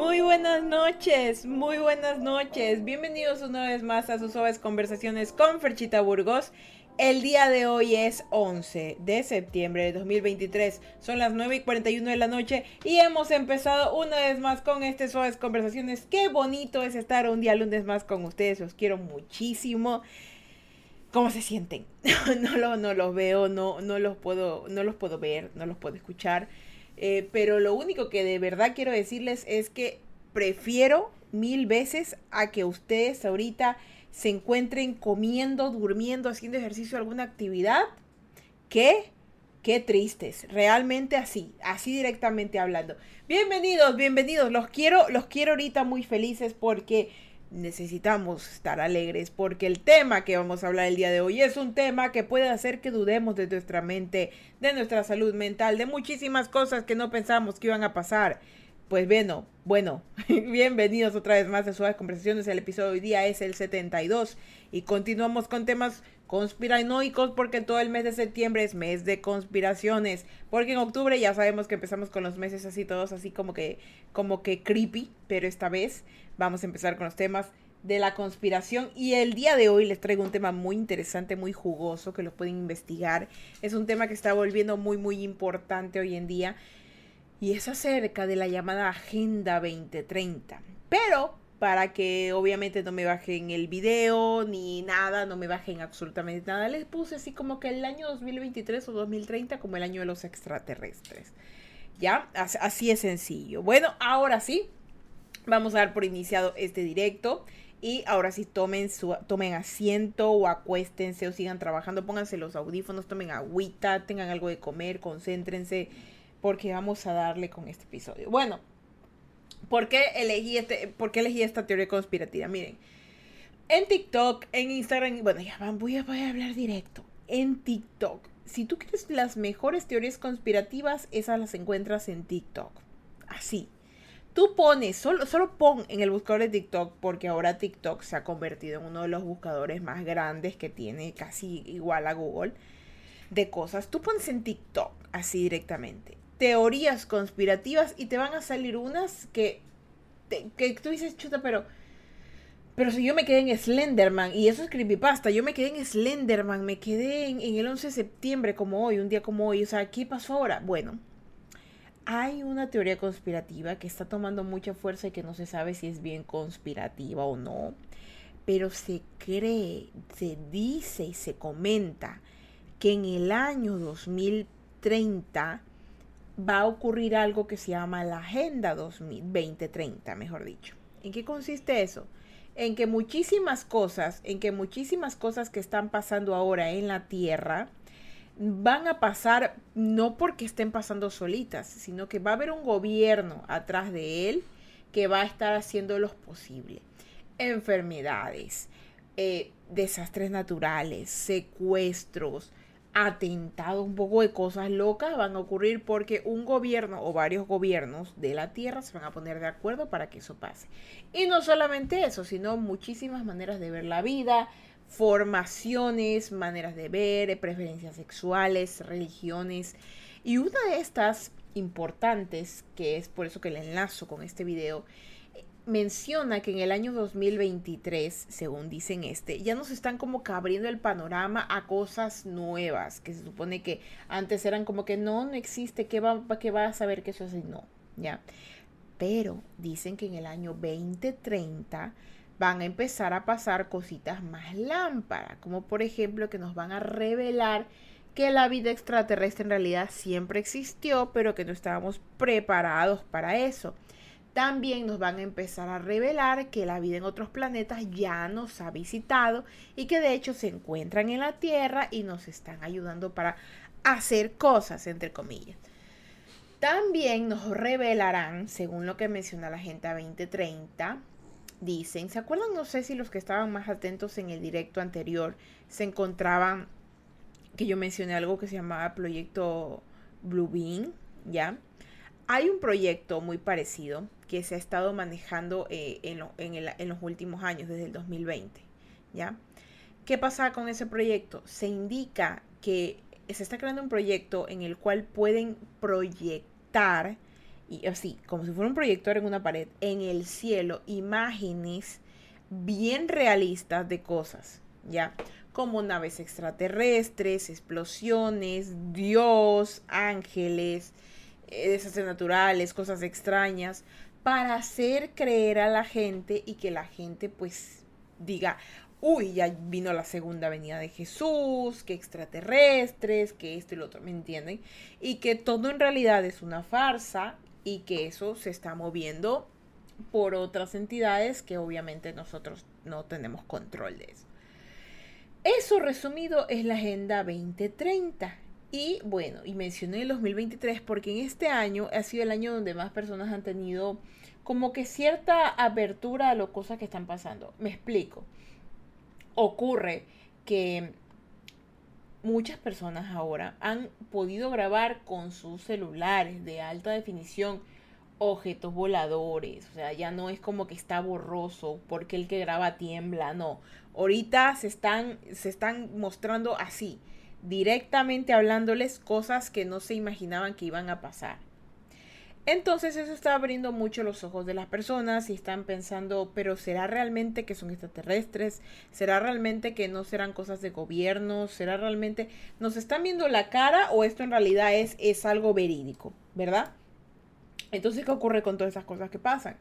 Muy buenas noches, muy buenas noches. Bienvenidos una vez más a sus suaves conversaciones con Ferchita Burgos. El día de hoy es 11 de septiembre de 2023. Son las 9 y 41 de la noche y hemos empezado una vez más con este suaves conversaciones. Qué bonito es estar un día lunes más con ustedes. Los quiero muchísimo. ¿Cómo se sienten? no, lo, no los veo, no, no, los puedo, no los puedo ver, no los puedo escuchar. Eh, pero lo único que de verdad quiero decirles es que prefiero mil veces a que ustedes ahorita se encuentren comiendo, durmiendo, haciendo ejercicio, alguna actividad, que qué tristes, realmente así, así directamente hablando. Bienvenidos, bienvenidos, los quiero, los quiero ahorita muy felices porque necesitamos estar alegres porque el tema que vamos a hablar el día de hoy es un tema que puede hacer que dudemos de nuestra mente, de nuestra salud mental, de muchísimas cosas que no pensamos que iban a pasar. Pues bueno, bueno, bienvenidos otra vez más a Suaves Conversaciones. El episodio de hoy día es el 72 y continuamos con temas conspiranoicos porque todo el mes de septiembre es mes de conspiraciones. Porque en octubre ya sabemos que empezamos con los meses así todos así como que como que creepy, pero esta vez vamos a empezar con los temas de la conspiración y el día de hoy les traigo un tema muy interesante, muy jugoso que lo pueden investigar. Es un tema que está volviendo muy muy importante hoy en día y es acerca de la llamada Agenda 2030. Pero para que obviamente no me bajen el video ni nada, no me bajen absolutamente nada, les puse así como que el año 2023 o 2030 como el año de los extraterrestres. ¿Ya? Así es sencillo. Bueno, ahora sí, vamos a dar por iniciado este directo. Y ahora sí, tomen, su, tomen asiento o acuéstense o sigan trabajando, pónganse los audífonos, tomen agüita, tengan algo de comer, concéntrense porque vamos a darle con este episodio. Bueno, ¿por qué elegí, este, por qué elegí esta teoría conspirativa? Miren, en TikTok, en Instagram, bueno, ya van, voy a, hablar directo. En TikTok, si tú quieres las mejores teorías conspirativas, esas las encuentras en TikTok. Así. Tú pones, solo, solo pon en el buscador de TikTok, porque ahora TikTok se ha convertido en uno de los buscadores más grandes que tiene, casi igual a Google, de cosas. Tú pones en TikTok, así directamente teorías conspirativas y te van a salir unas que, que tú dices, chuta, pero... Pero si yo me quedé en Slenderman, y eso es creepypasta, yo me quedé en Slenderman, me quedé en, en, el 11 de septiembre como hoy, un día como hoy, o sea, ¿qué pasó ahora? Bueno, hay una teoría conspirativa que está tomando mucha fuerza y que no se sabe si es bien conspirativa o no, pero se cree, se dice y se comenta que en el año 2030 va a ocurrir algo que se llama la Agenda 2030, mejor dicho. ¿En qué consiste eso? En que muchísimas cosas, en que muchísimas cosas que están pasando ahora en la Tierra van a pasar no porque estén pasando solitas, sino que va a haber un gobierno atrás de él que va a estar haciendo lo posible. Enfermedades, eh, desastres naturales, secuestros, atentado, un poco de cosas locas van a ocurrir porque un gobierno o varios gobiernos de la Tierra se van a poner de acuerdo para que eso pase. Y no solamente eso, sino muchísimas maneras de ver la vida, formaciones, maneras de ver, preferencias sexuales, religiones. Y una de estas importantes, que es por eso que le enlazo con este video, menciona que en el año 2023, según dicen este, ya nos están como que abriendo el panorama a cosas nuevas, que se supone que antes eran como que no, no existe, ¿qué va, qué va a saber que eso es? No, ya. Pero dicen que en el año 2030 van a empezar a pasar cositas más lámparas, como por ejemplo que nos van a revelar que la vida extraterrestre en realidad siempre existió, pero que no estábamos preparados para eso también nos van a empezar a revelar que la vida en otros planetas ya nos ha visitado y que de hecho se encuentran en la Tierra y nos están ayudando para hacer cosas, entre comillas. También nos revelarán, según lo que menciona la gente a 2030, dicen, ¿se acuerdan? No sé si los que estaban más atentos en el directo anterior se encontraban que yo mencioné algo que se llamaba Proyecto Blue Beam, ¿ya? Hay un proyecto muy parecido que se ha estado manejando eh, en, los últimos años, desde el 2020. ¿ya? ¿Qué pasa con ese proyecto? Se indica que se está creando un proyecto en el cual pueden proyectar y así, como si fuera un proyector en una pared, en el cielo, imágenes bien realistas de cosas, ¿ya? Como naves extraterrestres, explosiones, Dios, ángeles, eh, desastres naturales, cosas extrañas, para hacer creer a la gente y que la gente pues diga, uy, ya vino la segunda venida de Jesús, que extraterrestres, que esto y lo otro, ¿me entienden? Y que todo en realidad es una farsa y que eso se está moviendo por otras entidades que obviamente nosotros no tenemos control de eso. Eso resumido es la Agenda 2030. Y bueno, y mencioné el 2023 porque en este año ha sido el año donde más personas han tenido como que cierta apertura a las cosas que están pasando. Me explico. Ocurre que muchas personas ahora han podido grabar con sus celulares de alta definición objetos voladores. O sea, ya no es como que está borroso porque el que graba tiembla, no. Ahorita se están, se están mostrando así, directamente hablándoles cosas que no se imaginaban que iban a pasar. Entonces eso está abriendo mucho los ojos de las personas y están pensando, pero ¿será realmente que son extraterrestres? ¿Será realmente que no serán cosas de gobierno? ¿Será realmente nos están viendo la cara o esto en realidad es, es algo verídico? ¿Verdad? Entonces, ¿qué ocurre con todas esas cosas que pasan?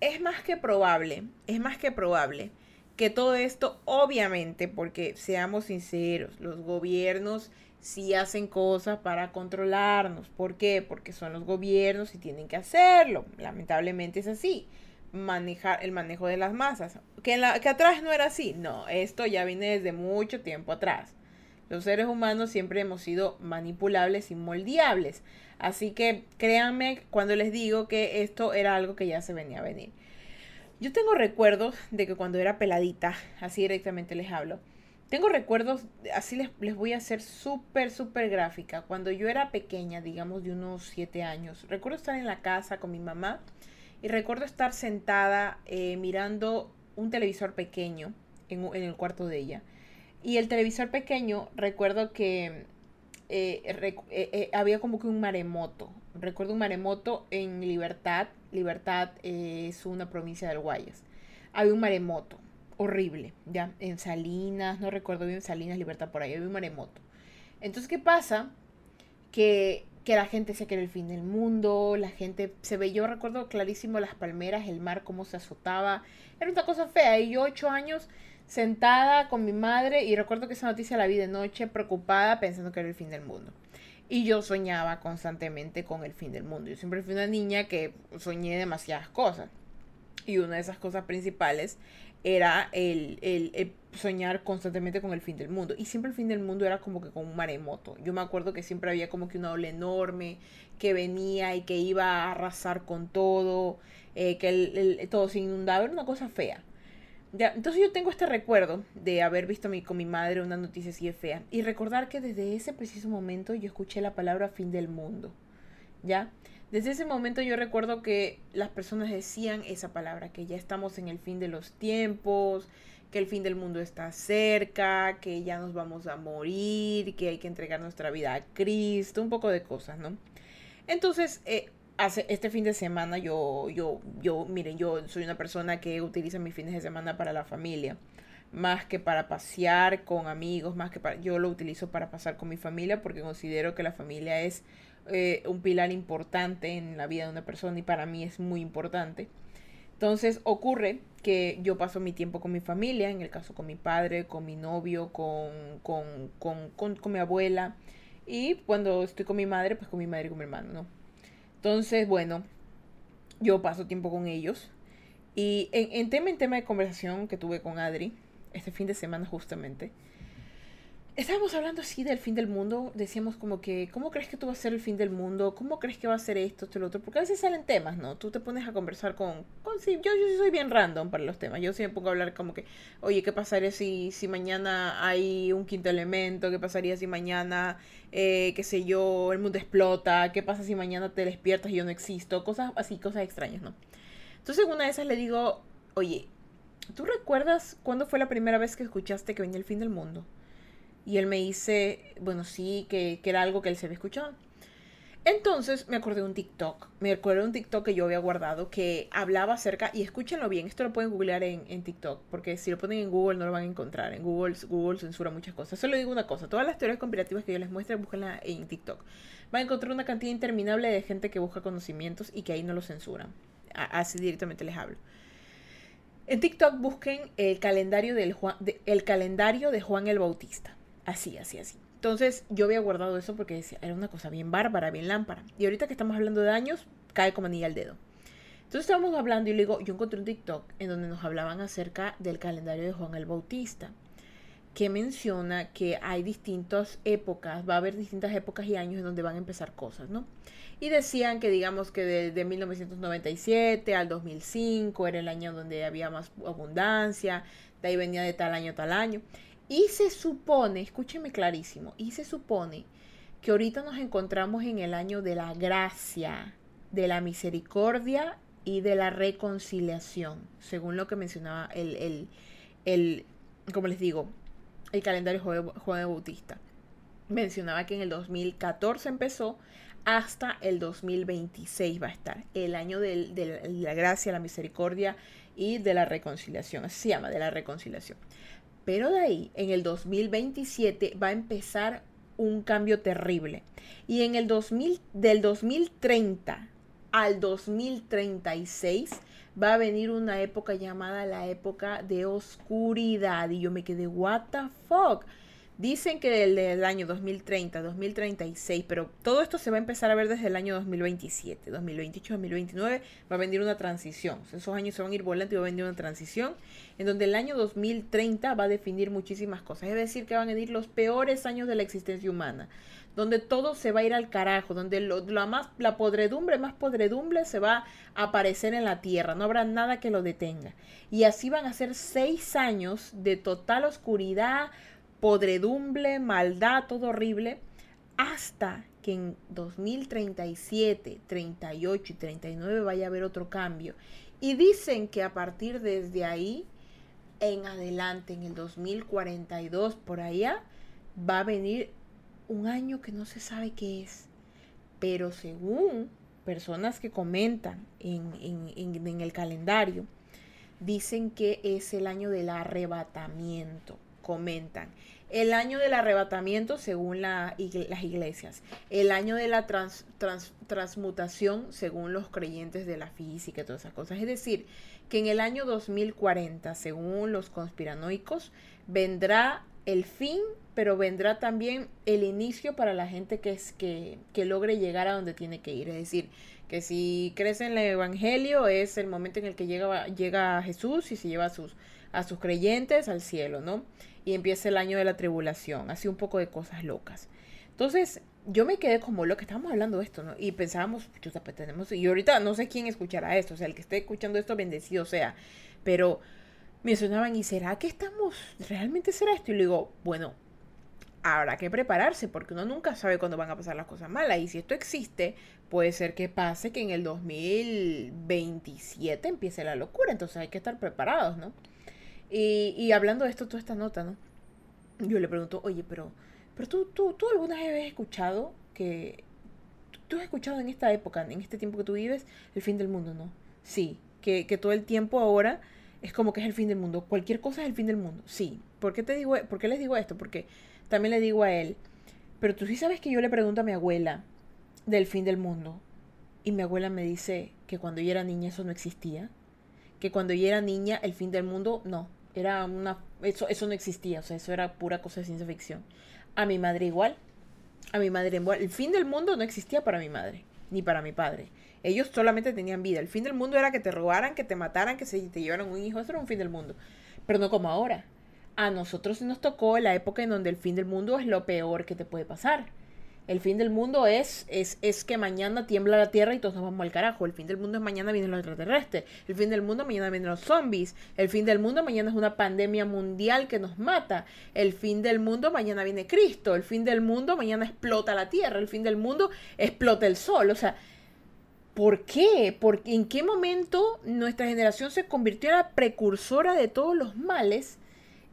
Es más que probable, es más que probable que todo esto, obviamente, porque seamos sinceros, los gobiernos sí hacen cosas para controlarnos. ¿Por qué? Porque son los gobiernos y tienen que hacerlo. Lamentablemente es así. Manejar el manejo de las masas. Que, en la, que atrás no era así. No, esto ya viene desde mucho tiempo atrás. Los seres humanos siempre hemos sido manipulables y moldeables. Así que créanme cuando les digo que esto era algo que ya se venía a venir. Yo tengo recuerdos de que cuando era peladita, así directamente les hablo, tengo recuerdos, así les, les voy a hacer súper, súper gráfica. Cuando yo era pequeña, digamos de unos siete años, recuerdo estar en la casa con mi mamá y recuerdo estar sentada eh, mirando un televisor pequeño en, en el cuarto de ella. Y el televisor pequeño, recuerdo que eh, eh, eh, había como que un maremoto. Recuerdo un maremoto en Libertad. Libertad es una provincia del Guayas. Había un maremoto horrible, ya, en Salinas, no recuerdo bien, Salinas, Libertad, por ahí había un maremoto. Entonces, ¿qué pasa? Que, que la gente se que era el fin del mundo, la gente se ve, yo recuerdo clarísimo las palmeras, el mar, cómo se azotaba, era una cosa fea, y yo ocho años sentada con mi madre y recuerdo que esa noticia la vi de noche preocupada pensando que era el fin del mundo. Y yo soñaba constantemente con el fin del mundo. Yo siempre fui una niña que soñé demasiadas cosas. Y una de esas cosas principales era el, soñar constantemente con el fin del mundo. Y siempre el fin del mundo era como que con un maremoto. Yo me acuerdo que siempre había como que una ola enorme que venía y que iba a arrasar con todo, eh, que todo se inundaba. Era una cosa fea entonces yo tengo este recuerdo de haber visto con mi madre una noticia así de fea y recordar que desde ese preciso momento yo escuché la palabra fin del mundo. ¿Ya? Desde ese momento yo recuerdo que las personas decían esa palabra, que ya estamos en el fin de los tiempos, que el fin del mundo está cerca, que ya nos vamos a morir, que hay que entregar nuestra vida a Cristo, un poco de cosas, ¿no? Entonces, eh, hace este fin de semana yo, yo, yo, miren, yo soy una persona que utiliza mis fines de semana para la familia, más que para pasear con amigos, más que para, yo lo utilizo para pasar con mi familia porque considero que la familia es eh, un pilar importante en la vida de una persona y para mí es muy importante. Entonces ocurre que yo paso mi tiempo con mi familia, en el caso con mi padre, con mi novio, con, con, con, con, mi abuela y cuando estoy con mi madre, pues con mi madre y con mi hermano, ¿no? Entonces, bueno, yo paso tiempo con ellos. Y en, tema en tema de conversación que tuve con Adri, este fin de semana justamente, estábamos hablando así del fin del mundo. Decíamos como que, ¿cómo crees que tú vas a ser el fin del mundo? ¿Cómo crees que va a ser esto, esto, lo otro? Porque a veces salen temas, ¿no? Tú te pones a conversar con... con sí, yo, yo soy bien random para los temas. Yo sí me pongo a hablar como que, oye, ¿qué pasaría si, si mañana hay un quinto elemento? ¿Qué pasaría si mañana, eh, qué sé yo, el mundo explota? ¿Qué pasa si mañana te despiertas y yo no existo? Cosas así, cosas extrañas, ¿no? Entonces una de esas le digo, oye, ¿tú recuerdas cuándo fue la primera vez que escuchaste que venía el fin del mundo? Y él me dice, bueno, sí, que, era algo que él se había escuchado. Entonces me acordé de un TikTok, me acuerdo de un TikTok que yo había guardado que hablaba acerca, y escúchenlo bien, esto lo pueden googlear en, en, TikTok, porque si lo ponen en Google no lo van a encontrar, en Google, Google censura muchas cosas. Solo digo una cosa, todas las teorías conspirativas que yo les muestre, búsquenla en TikTok. Van a encontrar una cantidad interminable de gente que busca conocimientos y que ahí no lo censuran. Así directamente les hablo. En TikTok busquen el calendario, del Juan, el calendario de Juan el Bautista. Así, así, así. Entonces yo había guardado eso porque decía, era una cosa bien bárbara, bien lámpara. Y ahorita que estamos hablando de años, cae como anilla al dedo. Entonces estábamos hablando y le digo, yo encontré un TikTok en donde nos hablaban acerca del calendario de Juan el Bautista, que menciona que hay distintas épocas, va a haber distintas épocas y años en donde van a empezar cosas, ¿no? Y decían que digamos que de 1997 al 2005 era el año donde había más abundancia, de ahí venía de tal año tal año. Y se supone, escúcheme clarísimo, y se supone que ahorita nos encontramos en el año de la gracia, de la misericordia y de la reconciliación, según lo que mencionaba el, el, el como les digo, el calendario Juan Bautista. Mencionaba que en el 2014 empezó hasta el 2026 va a estar, el año de, de la gracia, la misericordia y de la reconciliación, así se llama, de la reconciliación. Pero de ahí, en el 2027 va a empezar un cambio terrible. Y en el 2000, del 2030 al 2036 va a venir una época llamada la época de oscuridad. Y yo me quedé, what the fuck? Dicen que desde el año 2030, 2036, pero todo esto se va a empezar a ver desde el año 2027, 2028, 2029, va a venir una transición. Esos años se van a ir volando y va a venir una transición en donde el año 2030 va a definir muchísimas cosas. Es decir, que van a venir los peores años de la existencia humana, donde todo se va a ir al carajo, donde lo, más, la podredumbre más podredumbre se va a aparecer en la tierra, no habrá nada que lo detenga. Y así van a ser seis años de total oscuridad, podredumbre, maldad, todo horrible, hasta que en 2037, 38 y 39 vaya a haber otro cambio. Y dicen que a partir desde ahí en adelante, en el 2042, por allá, va a venir un año que no se sabe qué es. Pero según personas que comentan en, en, en el calendario, dicen que es el año del arrebatamiento comentan. El año del arrebatamiento según las iglesias. El año de la transmutación según los creyentes de la física y todas esas cosas. Es decir, que en el año 2040, según los conspiranoicos, vendrá el fin, pero vendrá también el inicio para la gente que, es, que, logre llegar a donde tiene que ir. Es decir, que si crees en el Evangelio es el momento en el que llega, Jesús y se lleva a sus creyentes al cielo, ¿no? Y empieza el año de la tribulación, así un poco de cosas locas. Entonces, yo me quedé como lo que estábamos hablando de esto, ¿no? Y pensábamos, pues tenemos, y ahorita no sé quién escuchará esto, o sea, el que esté escuchando esto, bendecido sea, pero me sonaban, ¿y será que estamos, realmente será esto? Y le digo, bueno, habrá que prepararse, porque uno nunca sabe cuándo van a pasar las cosas malas, y si esto existe, puede ser que pase que en el 2027 empiece la locura, entonces hay que estar preparados, ¿no? Y, hablando de esto, toda esta nota, ¿no? Yo le pregunto, oye, pero, pero tú, tú, tú alguna vez has escuchado que... Tú has escuchado en esta época, en este tiempo que tú vives, el fin del mundo, ¿no? Sí, que, que todo el tiempo ahora es como que es el fin del mundo. Cualquier cosa es el fin del mundo. Sí. ¿Por qué, te digo, ¿Por qué les digo esto? Porque también le digo a él, pero tú sí sabes que yo le pregunto a mi abuela del fin del mundo. Y mi abuela me dice que cuando yo era niña eso no existía. Que cuando yo era niña el fin del mundo no. Era una. Eso, eso no existía, o sea, eso era pura cosa de ciencia ficción. A mi madre igual. A mi madre igual. El fin del mundo no existía para mi madre, ni para mi padre. Ellos solamente tenían vida. El fin del mundo era que te robaran, que te mataran, que se te llevaran un hijo. Eso era un fin del mundo. Pero no como ahora. A nosotros nos tocó la época en donde el fin del mundo es lo peor que te puede pasar. El fin del mundo es, es, es que mañana tiembla la tierra y todos nos vamos al carajo. El fin del mundo es mañana vienen los extraterrestres. El fin del mundo mañana vienen los zombies. El fin del mundo mañana es una pandemia mundial que nos mata. El fin del mundo mañana viene Cristo. El fin del mundo mañana explota la tierra. El fin del mundo explota el sol. O sea, ¿por qué? Porque ¿En qué momento nuestra generación se convirtió en la precursora de todos los males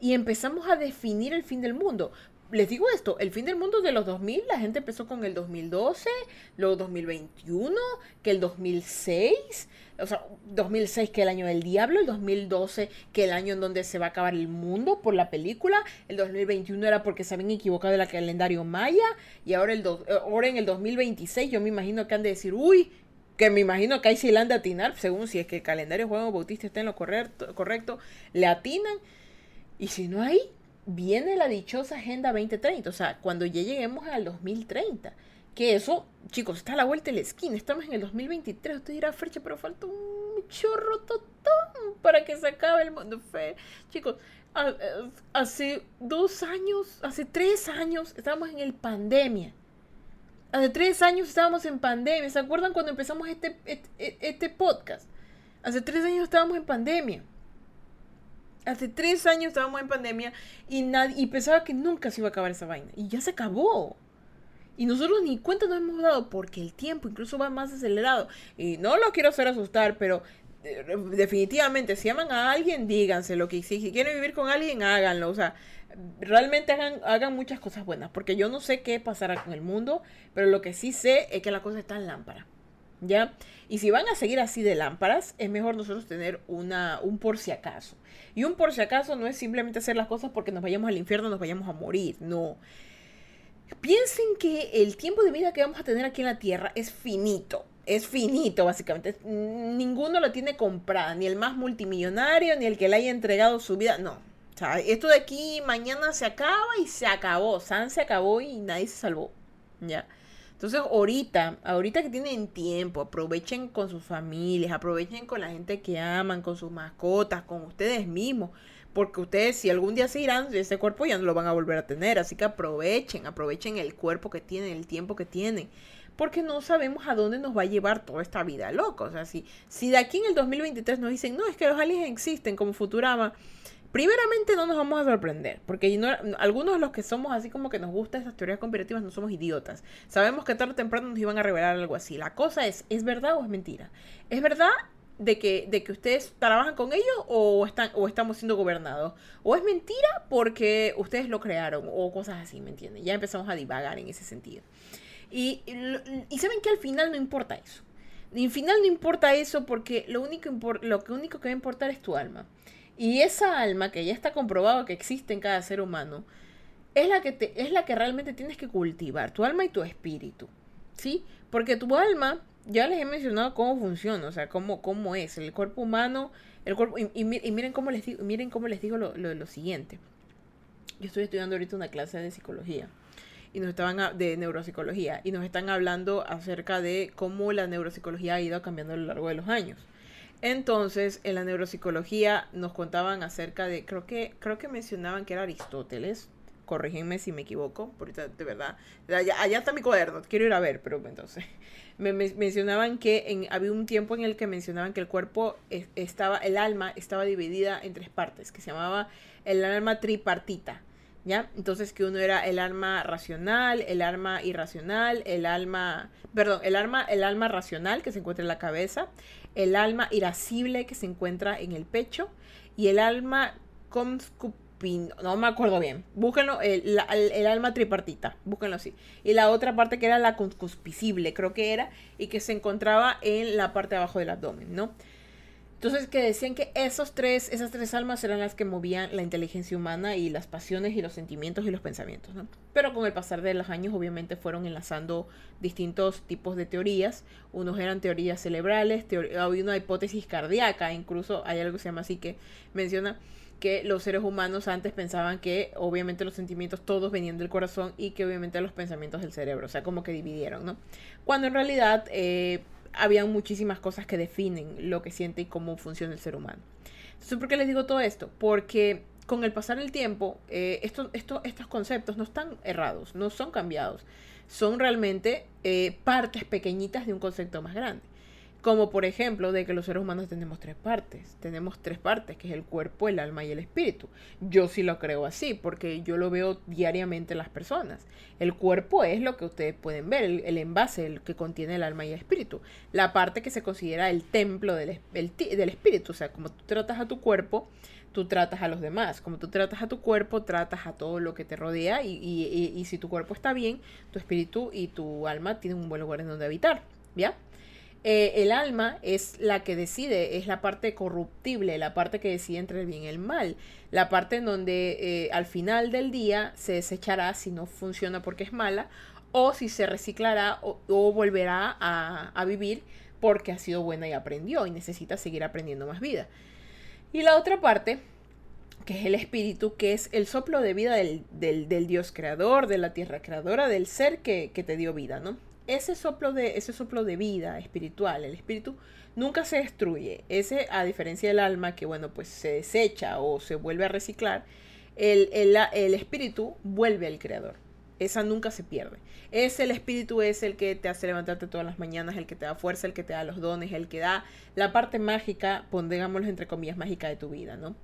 y empezamos a definir el fin del mundo? Les digo esto, el fin del mundo de los 2000, la gente empezó con el 2012, luego 2021, que el 2006, o sea, 2006 que el año del diablo, el 2012 que el año en donde se va a acabar el mundo por la película, el 2021 era porque se habían equivocado del calendario maya, y ahora, el ahora en el 2026 yo me imagino que han de decir, uy, que me imagino que ahí sí le han de atinar, según si es que el calendario Juego Bautista está en lo correcto, correcto le atinan, y si no hay, viene la dichosa Agenda 2030, o sea, cuando ya lleguemos al 2030. Que eso, chicos, está a la vuelta de la esquina. Estamos en el 2023. Usted dirá, Frecha, pero falta un chorro totón para que se acabe el mundo. Fe. Chicos, hace dos años, hace tres años, estábamos en el pandemia. Hace tres años estábamos en pandemia. ¿Se acuerdan cuando empezamos este, este, este podcast? Hace tres años estábamos en pandemia. Hace tres años estábamos en pandemia y, nadie, y pensaba que nunca se iba a acabar esa vaina. Y ya se acabó. Y nosotros ni cuenta nos hemos dado porque el tiempo incluso va más acelerado. Y no lo quiero hacer asustar, pero eh, definitivamente si aman a alguien, díganselo. Que si, si quieren vivir con alguien, háganlo. O sea, realmente hagan, hagan muchas cosas buenas. Porque yo no sé qué pasará con el mundo, pero lo que sí sé es que la cosa está en lámpara. ¿Ya? Y si van a seguir así de lámparas, es mejor nosotros tener una, un por si acaso. Y un por si acaso no es simplemente hacer las cosas porque nos vayamos al infierno, nos vayamos a morir. No. Piensen que el tiempo de vida que vamos a tener aquí en la Tierra es finito. Es finito, básicamente. Ninguno lo tiene comprada. Ni el más multimillonario, ni el que le haya entregado su vida. No. O esto de aquí mañana se acaba y se acabó. San se acabó y nadie se salvó. Ya. Entonces, ahorita, ahorita que tienen tiempo, aprovechen con sus familias, aprovechen con la gente que aman, con sus mascotas, con ustedes mismos. Porque ustedes, si algún día se irán ese cuerpo, ya no lo van a volver a tener. Así que aprovechen, aprovechen el cuerpo que tienen, el tiempo que tienen. Porque no sabemos a dónde nos va a llevar toda esta vida loca. O sea, si, si de aquí en el 2023 nos dicen, no, es que los aliens existen como Futurama, primeramente no nos vamos a sorprender, porque algunos de los que somos así como que nos gustan esas teorías conspirativas no somos idiotas. Sabemos que tarde o temprano nos iban a revelar algo así. La cosa es, ¿es verdad o es mentira? ¿Es verdad de que, de que ustedes trabajan con ellos o, están, o estamos siendo gobernados? ¿O es mentira porque ustedes lo crearon? O cosas así, ¿me entienden? Ya empezamos a divagar en ese sentido. Y, y, saben que al final no importa eso. Al final no importa eso porque lo único, lo único que va a importar es tu alma. Y esa alma, que ya está comprobado que existe en cada ser humano, es la que, te, es la que realmente tienes que cultivar, tu alma y tu espíritu. ¿Sí? Porque tu alma, ya les he mencionado cómo funciona, o sea, cómo, cómo es. El cuerpo humano, el cuerpo. Y, miren cómo les digo, miren cómo les digo lo, lo, siguiente. Yo estoy estudiando ahorita una clase de psicología y nos estaban de neuropsicología y nos están hablando acerca de cómo la neuropsicología ha ido cambiando a lo largo de los años. Entonces, en la neuropsicología nos contaban acerca de, creo que, creo que mencionaban que era Aristóteles, corrígenme si me equivoco, ahorita de verdad, allá, está mi cuaderno, quiero ir a ver, pero entonces, me, mencionaban que en, había un tiempo en el que mencionaban que el cuerpo estaba, el alma estaba dividida en tres partes, que se llamaba el alma tripartita. ¿Ya? Entonces que uno era el alma racional, el alma irracional, el alma, perdón, el alma, el alma racional que se encuentra en la cabeza, el alma irascible que se encuentra en el pecho y el alma conscupino, no me acuerdo bien, búsquenlo, el, el, alma tripartita, búsquenlo así. Y la otra parte que era la conscuspicible, creo que era, y que se encontraba en la parte de abajo del abdomen, ¿no? Entonces que decían que esos tres, esas tres almas eran las que movían la inteligencia humana y las pasiones y los sentimientos y los pensamientos, ¿no? Pero con el pasar de los años obviamente fueron enlazando distintos tipos de teorías. Unos eran teorías cerebrales, había una hipótesis cardíaca, incluso hay algo que se llama así que menciona que los seres humanos antes pensaban que obviamente los sentimientos todos venían del corazón y que obviamente los pensamientos del cerebro, o sea, como que dividieron, ¿no? Cuando en realidad eh, habían muchísimas cosas que definen lo que siente y cómo funciona el ser humano. Entonces, ¿por qué les digo todo esto? Porque con el pasar del tiempo, eh, estos conceptos no están errados, no son cambiados, son realmente eh, partes pequeñitas de un concepto más grande. Como por ejemplo de que los seres humanos tenemos tres partes. Tenemos tres partes, que es el cuerpo, el alma y el espíritu. Yo sí lo creo así, porque yo lo veo diariamente en las personas. El cuerpo es lo que ustedes pueden ver, el, envase, el que contiene el alma y el espíritu. La parte que se considera el templo del, espíritu. O sea, como tú tratas a tu cuerpo, tú tratas a los demás. Como tú tratas a tu cuerpo, tratas a todo lo que te rodea y, y, si tu cuerpo está bien, tu espíritu y tu alma tienen un buen lugar en donde habitar. ¿Ya? Eh, el alma es la que decide, es la parte corruptible, la parte que decide entre el bien y el mal, la parte en donde eh, al final del día se desechará si no funciona porque es mala o si se reciclará o, volverá a, vivir porque ha sido buena y aprendió y necesita seguir aprendiendo más vida. Y la otra parte, que es el espíritu, que es el soplo de vida del, Dios creador, de la tierra creadora, del ser que te dio vida, ¿no? Ese soplo de, ese soplo de vida espiritual, el espíritu, nunca se destruye. Ese, a diferencia del alma, que bueno, pues se desecha o se vuelve a reciclar, el, el, espíritu vuelve al creador. Esa nunca se pierde. Es el espíritu, es el que te hace levantarte todas las mañanas, el que te da fuerza, el que te da los dones, el que da la parte mágica, pongámoslo entre comillas, mágica de tu vida, ¿no?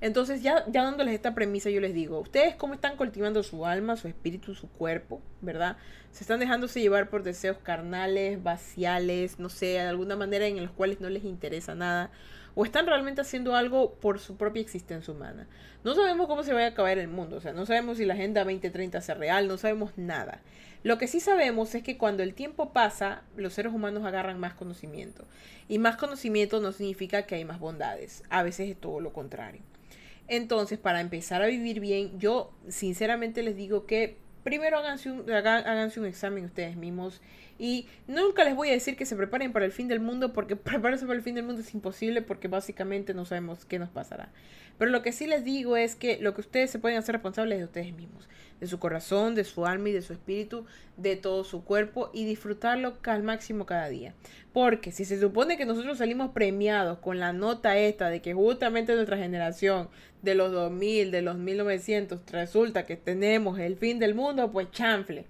Entonces, ya, ya dándoles esta premisa, yo les digo, ¿ustedes cómo están cultivando su alma, su espíritu, su cuerpo? ¿Verdad? Se están dejándose llevar por deseos carnales, vaciales, no sé, de alguna manera en los cuales no les interesa nada. O están realmente haciendo algo por su propia existencia humana. No sabemos cómo se va a acabar el mundo. O sea, no sabemos si la Agenda 2030 sea real, no sabemos nada. Lo que sí sabemos es que cuando el tiempo pasa, los seres humanos agarran más conocimiento. Y más conocimiento no significa que hay más bondades. A veces es todo lo contrario. Entonces, para empezar a vivir bien, yo sinceramente les digo que primero háganse un, un examen ustedes mismos y nunca les voy a decir que se preparen para el fin del mundo porque prepararse para el fin del mundo es imposible porque básicamente no sabemos qué nos pasará. Pero lo que sí les digo es que lo que ustedes se pueden hacer responsables de ustedes mismos, de su corazón, de su alma y de su espíritu, de todo su cuerpo y disfrutarlo al máximo cada día. Porque si se supone que nosotros salimos premiados con la nota esta de que justamente nuestra generación de los 2000, de los 1900, resulta que tenemos el fin del mundo, pues chanfle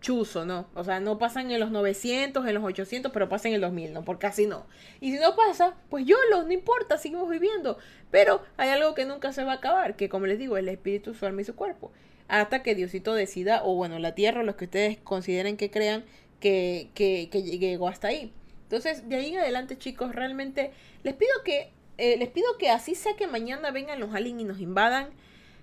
chuzo, ¿no? O sea, no pasan en los 900, en los 800, pero pasan en el 2000, ¿no? Porque así no. Y si no pasa, pues yo lo, no importa, seguimos viviendo. Pero hay algo que nunca se va a acabar, que como les digo, el espíritu, su alma y su cuerpo. Hasta que Diosito decida, o bueno, la tierra, los que ustedes consideren que crean, que, que, que llegó hasta ahí. Entonces, de ahí en adelante, chicos, realmente les pido que, eh, les pido que así sea que mañana vengan los aliens y nos invadan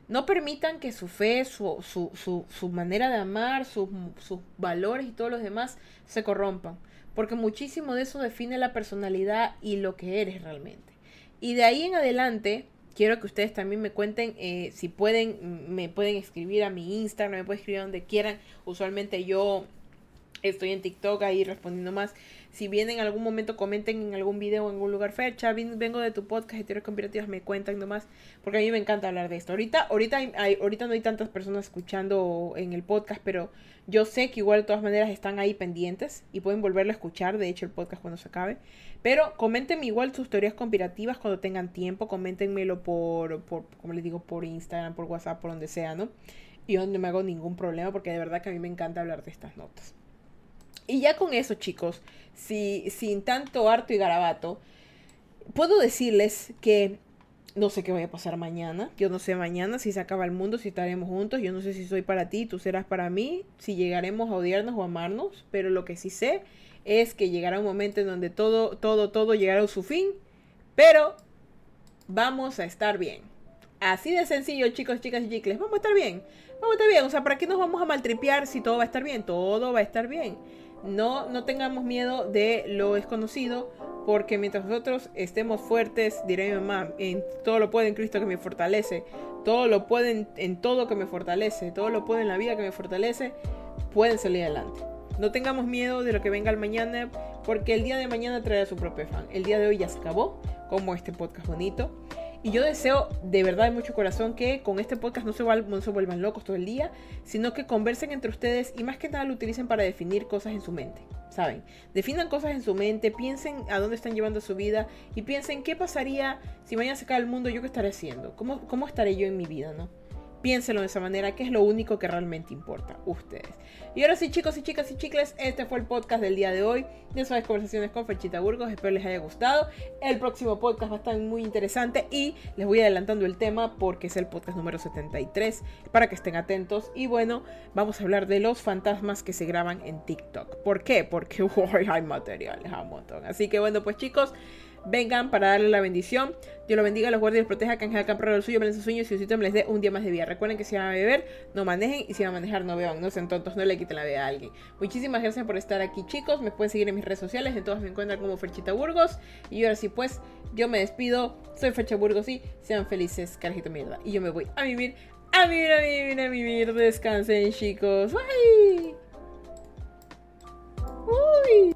no permitan que su fe, su, su, su, su manera de amar, sus, sus valores y todos los demás se corrompan. Porque muchísimo de eso define la personalidad y lo que eres realmente. Y de ahí en adelante, quiero que ustedes también me cuenten eh, si pueden, me pueden escribir a mi Instagram, me pueden escribir donde quieran. Usualmente yo estoy en TikTok ahí respondiendo más. Si vienen en algún momento, comenten en algún video o en algún lugar. Fecha, vengo de tu podcast de teorías conspirativas, me cuentan nomás. Porque a mí me encanta hablar de esto. Ahorita, ahorita, hay, ahorita no hay tantas personas escuchando en el podcast, pero yo sé que igual de todas maneras están ahí pendientes y pueden volverlo a escuchar, de hecho, el podcast cuando se acabe. Pero coméntenme igual sus teorías conspirativas cuando tengan tiempo. Coméntenmelo por, por, como les digo, por Instagram, por WhatsApp, por donde sea, ¿no? Y yo no me hago ningún problema porque de verdad que a mí me encanta hablar de estas notas. Y ya con eso, chicos, si, sin tanto harto y garabato, puedo decirles que no sé qué vaya a pasar mañana. Yo no sé mañana si se acaba el mundo, si estaremos juntos. Yo no sé si soy para ti, tú serás para mí, si llegaremos a odiarnos o amarnos. Pero lo que sí sé es que llegará un momento en donde todo, todo, todo llegará a su fin. Pero vamos a estar bien. Así de sencillo, chicos, chicas y chicles. Vamos a estar bien. Vamos a estar bien. O sea, ¿para qué nos vamos a maltripear si todo va a estar bien? Todo va a estar bien. No, no tengamos miedo de lo desconocido, porque mientras nosotros estemos fuertes, diré mi mamá, en todo lo puede en Cristo que me fortalece, todo lo pueden en todo que me fortalece, todo lo puede en la vida que me fortalece, pueden salir adelante. No tengamos miedo de lo que venga el mañana, porque el día de mañana traerá su propio fan. El día de hoy ya se acabó, como este podcast bonito. Y yo deseo de verdad de mucho corazón que con este podcast no se, vuelvan locos todo el día, sino que conversen entre ustedes y más que nada lo utilicen para definir cosas en su mente. ¿Saben? Definan cosas en su mente, piensen a dónde están llevando su vida y piensen qué pasaría si mañana se cae el mundo, yo qué estaré haciendo, cómo, cómo estaré yo en mi vida, ¿no? Piénselo de esa manera, que es lo único que realmente importa, ustedes. Y ahora sí, chicos y chicas y chicles, este fue el podcast del día de hoy de Suaves Conversaciones con Ferchita Burgos. Espero les haya gustado. El próximo podcast va a estar muy interesante y les voy adelantando el tema porque es el podcast número 73 para que estén atentos. Y bueno, vamos a hablar de los fantasmas que se graban en TikTok. ¿Por qué? Porque hay materiales a montón. Así que bueno, pues chicos vengan para darle la bendición. Dios lo bendiga, los guarde y los proteja, que Ángel Camperro del suyo, sus sueños y su sitio les dé un día más de vida. Recuerden que si van a beber, no manejen y si van a manejar, no beban, no sean tontos, no le quiten la vida a alguien. Muchísimas gracias por estar aquí, chicos. Me pueden seguir en mis redes sociales, en todas me encuentran como Ferchita Burgos. Y ahora sí, pues, yo me despido. Soy Fercha Burgos y sean felices, carajito mierda. Y yo me voy a vivir, a vivir, a vivir, a vivir. Descansen, chicos. Bye. Uy.